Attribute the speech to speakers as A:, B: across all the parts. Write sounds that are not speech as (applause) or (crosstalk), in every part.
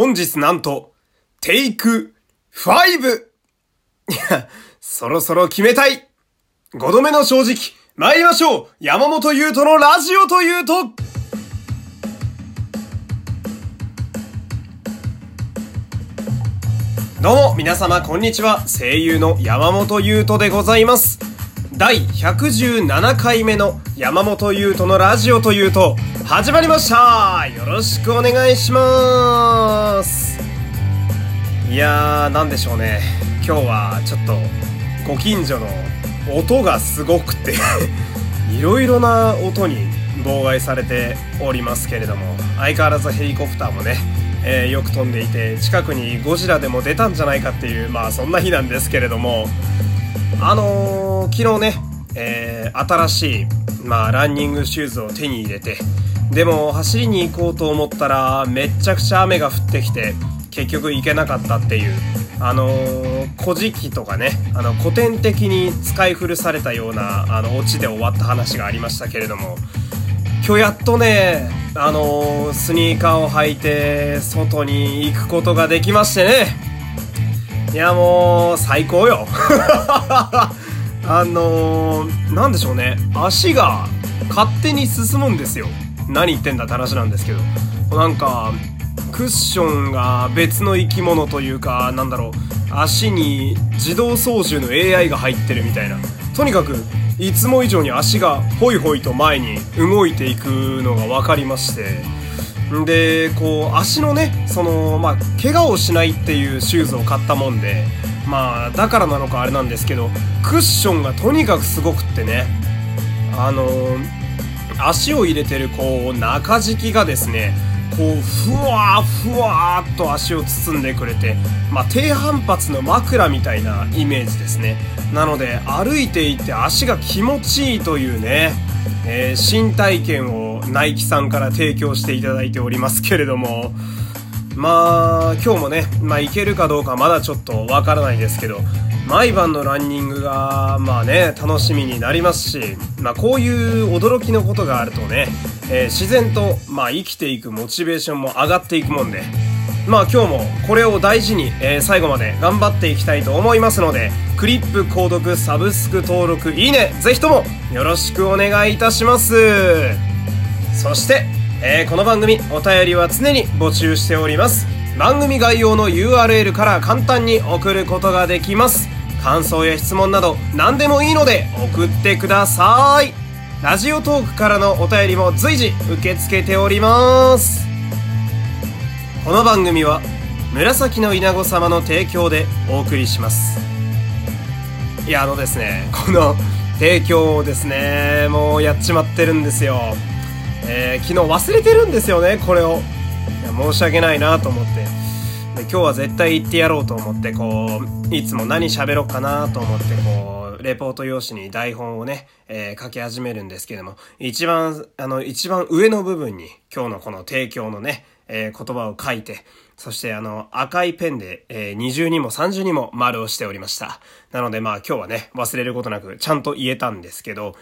A: 本日なんと、テイク 5! いや、(laughs) そろそろ決めたい !5 度目の正直、参りましょう山本優斗のラジオというとどうも、皆様、こんにちは。声優の山本優斗でございます。第117回目の山本優斗のラジオというと、始まりましたよろしくお願いしますいやー、なんでしょうね。今日はちょっと、ご近所の音がすごくて (laughs) いろいろな音に妨害されておりますけれども、相変わらずヘリコプターもね、えーよく飛んでいて、近くにゴジラでも出たんじゃないかっていう、まあそんな日なんですけれども、あのー昨日ね、えー新しい、まあ、ランニングシューズを手に入れて、でも、走りに行こうと思ったら、めっちゃくちゃ雨が降ってきて、結局行けなかったっていう、あのー古事記とかね、あの、古典的に使い古されたような、あの、オチで終わった話がありましたけれども、今日やっとね、あのースニーカーを履いて、外に行くことができましてね、いやもう最高よ。(laughs) あのー、なんでしょうね。足が勝手に進むんですよ。何言ってんだって話なんですけど。なんかクッションが別の生き物というかなんだろう。足に自動操縦の AI が入ってるみたいな。とにかくいつも以上に足がホイホイと前に動いていくのが分かりまして。でこう足のねそのまあ怪我をしないっていうシューズを買ったもんで。まあだからなのかあれなんですけどクッションがとにかくすごくってね。あのー足を入れてるこう中敷きがですねこうふわーふわっと足を包んでくれて、まあ、低反発の枕みたいなイメージですね。なので歩いていて足が気持ちいいというね、えー新体験をナイキさんから提供していただいておりますけれどもまあ今日もね、まあ、行けるかどうかまだちょっとわからないですけど毎晩のランニングがまあね楽しみになりますし、まあ、こういう驚きのことがあるとね、えー自然とまあ生きていくモチベーションも上がっていくもんでまあ今日もこれを大事に、えー最後まで頑張っていきたいと思いますのでクリップ購読サブスク登録いいねぜひともよろしくお願いいたします。そして、えーこの番組お便りは常に募集しております。番組概要の URL から簡単に送ることができます。感想や質問など何でもいいので送ってください。ラジオトークからのお便りも随時受け付けております。この番組は紫の稲子様の提供でお送りします。いやあのですねこの提供をですねもうやっちまってるんですよ。えー昨日忘れてるんですよねこれを。いや申し訳ないなと思って。今日は絶対言ってやろうと思ってこういつも何喋ろうかなと思ってこうレポート用紙に台本をね、えー書き始めるんですけども一番あの一番上の部分に今日のこの提供のね、えー言葉を書いてそしてあの赤いペンで、えー二重にも三重にも丸をしておりました。なのでまあ今日はね忘れることなくちゃんと言えたんですけど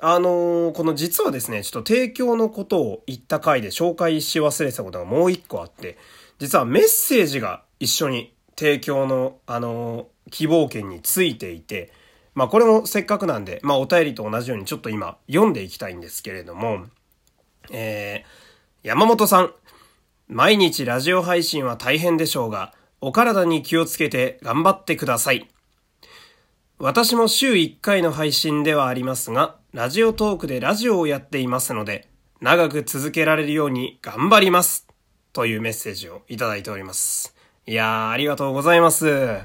A: あのーこの実はですね、ちょっと提供のことを言った回で紹介し忘れてたことがもう一個あって、実はメッセージが一緒に提供の、あの希望券についていて、まあこれもせっかくなんで、まあお便りと同じようにちょっと今読んでいきたいんですけれども、えー、山本さん、毎日ラジオ配信は大変でしょうが、お体に気をつけて頑張ってください。私も週1回の配信ではありますが、ラジオトークでラジオをやっていますので、長く続けられるように頑張ります。というメッセージをいただいております。いやー、ありがとうございます。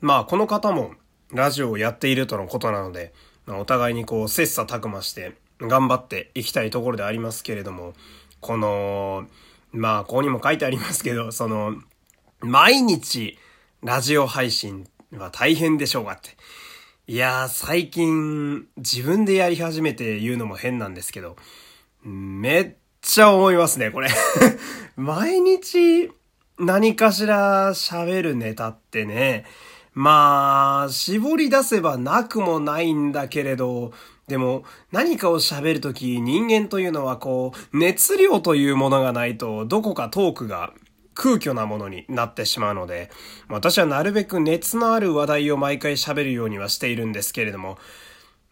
A: まあ、この方もラジオをやっているとのことなので、まあお互いにこう、切磋琢磨して頑張っていきたいところでありますけれども、この、まあ、ここにも書いてありますけど、その、毎日ラジオ配信は大変でしょうがって。いやー、最近自分でやり始めて言うのも変なんですけど、めっちゃ思いますね、これ。(laughs) 毎日何かしら喋るネタってね、まあ、絞り出せばなくもないんだけれど、でも何かを喋るとき人間というのはこう、熱量というものがないとどこかトークが空虚なものになってしまうので、私はなるべく熱のある話題を毎回喋るようにはしているんですけれども、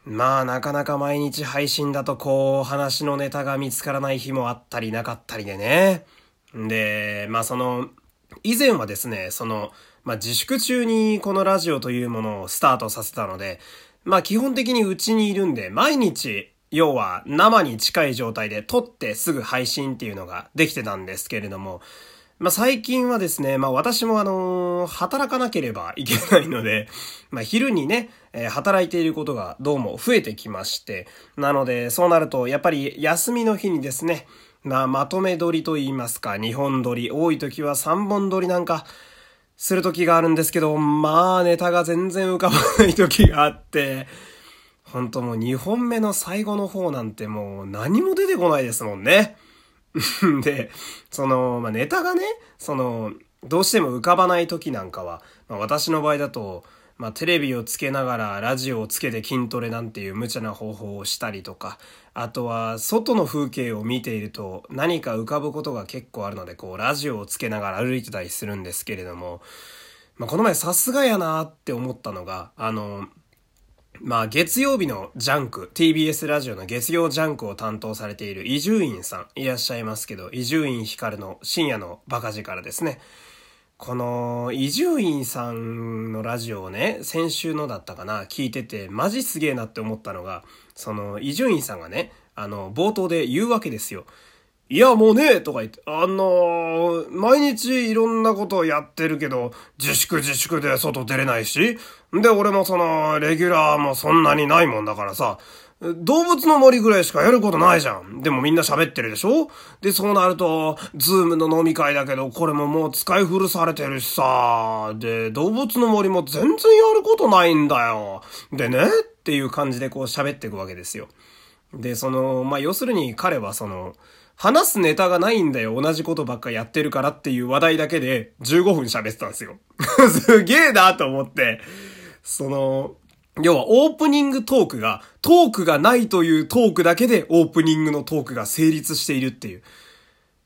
A: まあなかなか毎日配信だとこう話のネタが見つからない日もあったりなかったりでね。で、まあその、以前はですね、その、まあ自粛中にこのラジオというものをスタートさせたので、まあ基本的にうちにいるんで、毎日、要は生に近い状態で撮ってすぐ配信っていうのができてたんですけれども、まあ、最近はですね、まあ、私もあの、働かなければいけないので、まあ、昼にね、えー、働いていることがどうも増えてきまして、なので、そうなると、やっぱり休みの日にですね、まあ、まとめ撮りと言いますか、2本撮り、多い時は3本撮りなんか、する時があるんですけど、まあ、ネタが全然浮かばない時があって、ほんともう2本目の最後の方なんてもう何も出てこないですもんね。(laughs) で、その、まあ、ネタがね、その、どうしても浮かばない時なんかは、まあ、私の場合だと、まあ、テレビをつけながらラジオをつけて筋トレなんていう無茶な方法をしたりとか、あとは外の風景を見ていると何か浮かぶことが結構あるので、こうラジオをつけながら歩いてたりするんですけれども、まあ、この前さすがやなって思ったのが、あの、まあ、月曜日のジャンク、TBS ラジオの月曜ジャンクを担当されている伊集院さんいらっしゃいますけど、伊集院光の深夜のバカ力ですね。この、伊集院さんのラジオをね、先週のだったかな、聞いてて、マジすげえなって思ったのが、その、伊集院さんがね、あの、冒頭で言うわけですよ。いや、もうね、とか言って、あのー、毎日いろんなことをやってるけど、自粛自粛で外出れないし、で、俺もその、レギュラーもそんなにないもんだからさ、動物の森ぐらいしかやることないじゃん。でもみんな喋ってるでしょ？で、そうなると、ズームの飲み会だけど、これももう使い古されてるしさ。で、動物の森も全然やることないんだよ。でね、っていう感じでこう喋っていくわけですよ。で、その、まあ、要するに彼はその、話すネタがないんだよ。同じことばっかやってるからっていう話題だけで15分喋ってたんですよ。(laughs) すげえなと思って。その、要はオープニングトークが、トークがないというトークだけでオープニングのトークが成立しているっていう。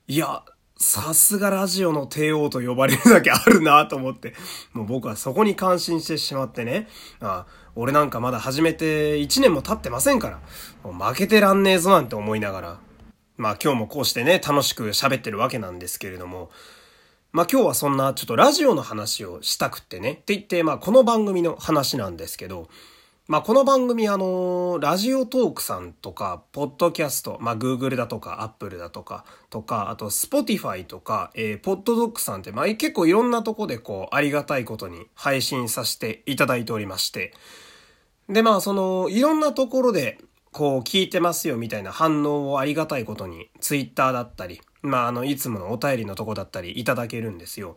A: いや、さすがラジオの帝王と呼ばれるだけあるなと思って、もう僕はそこに感心してしまってね、ああ俺なんかまだ始めて1年も経ってませんから、もう負けてらんねえぞなんて思いながら、まあ今日もこうしてね、楽しく喋ってるわけなんですけれども、まあ今日はそんなちょっとラジオの話をしたくってね、って言って、まあこの番組の話なんですけど、まあこの番組あの、ラジオトークさんとか、ポッドキャスト、まあ Google だとか Apple だとか、とか、あと Spotify とか、えー、ポッドドックさんって、まあ結構いろんなとこでこう、ありがたいことに配信させていただいておりまして、でまあその、いろんなところで、こう聞いてますよみたいな反応をありがたいことに、ツイッターだったり、まああの、いつものお便りのとこだったりいただけるんですよ。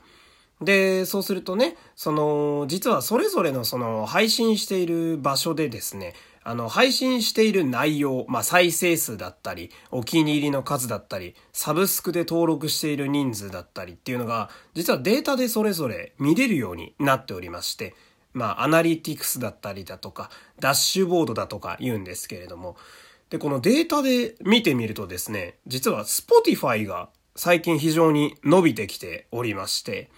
A: で、そうするとね、その、実はそれぞれのその配信している場所でですね、あの、配信している内容、まあ、再生数だったり、お気に入りの数だったり、サブスクで登録している人数だったりっていうのが、実はデータでそれぞれ見れるようになっておりまして、まあ、アナリティクスだったりだとか、ダッシュボードだとか言うんですけれども、で、このデータで見てみるとですね、実は Spotify が最近非常に伸びてきておりまして、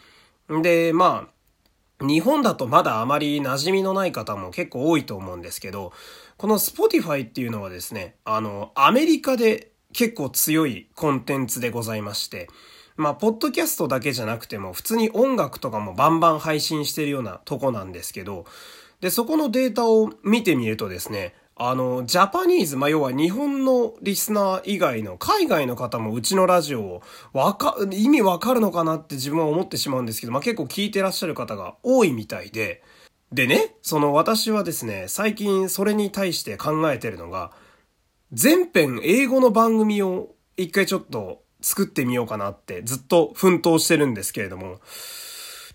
A: で、まあ、日本だとまだあまり馴染みのない方も結構多いと思うんですけど、この Spotify っていうのはですね、あの、アメリカで結構強いコンテンツでございまして、まあ、ポッドキャストだけじゃなくても、普通に音楽とかもバンバン配信してるようなとこなんですけど、で、そこのデータを見てみるとですね、あの、ジャパニーズ、まあ、要は日本のリスナー以外の海外の方もうちのラジオをわか、意味わかるのかなって自分は思ってしまうんですけど、まあ、結構聞いてらっしゃる方が多いみたいで、でね、その私はですね、最近それに対して考えてるのが、全編英語の番組を一回ちょっと作ってみようかなってずっと奮闘してるんですけれども、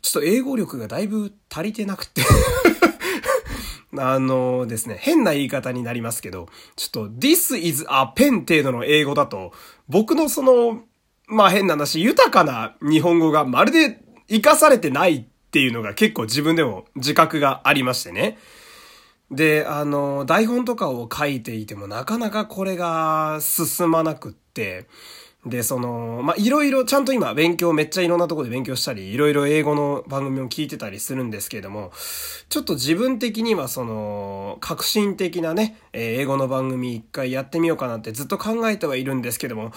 A: ちょっと英語力がだいぶ足りてなくて (laughs) あのですね、変な言い方になりますけど、ちょっと This is a pen 程度の英語だと、僕のその、まあ変な話、豊かな日本語がまるで活かされてないっていうのが結構自分でも自覚がありましてね。で、あの、台本とかを書いていてもなかなかこれが進まなくって、で、その、まいろいろちゃんと今勉強めっちゃいろんなとこで勉強したり、いろいろ英語の番組を聞いてたりするんですけれども、ちょっと自分的にはその、革新的なね、英語の番組一回やってみようかなってずっと考えてはいるんですけども、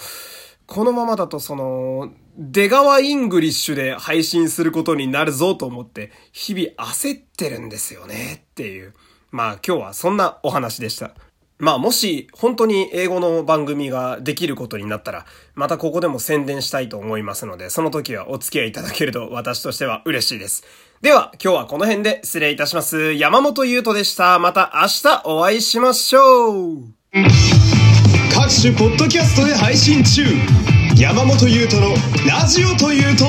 A: このままだとその、出川イングリッシュで配信することになるぞと思って、日々焦ってるんですよねっていう。まあ今日はそんなお話でした。まあもし本当に英語の番組ができることになったら、またここでも宣伝したいと思いますので、その時はお付き合いいただけると私としては嬉しいです。では今日はこの辺で失礼いたします。山本優斗でした。また明日お会いしましょう各種ポッドキャストで配信中山本優斗のラジオというと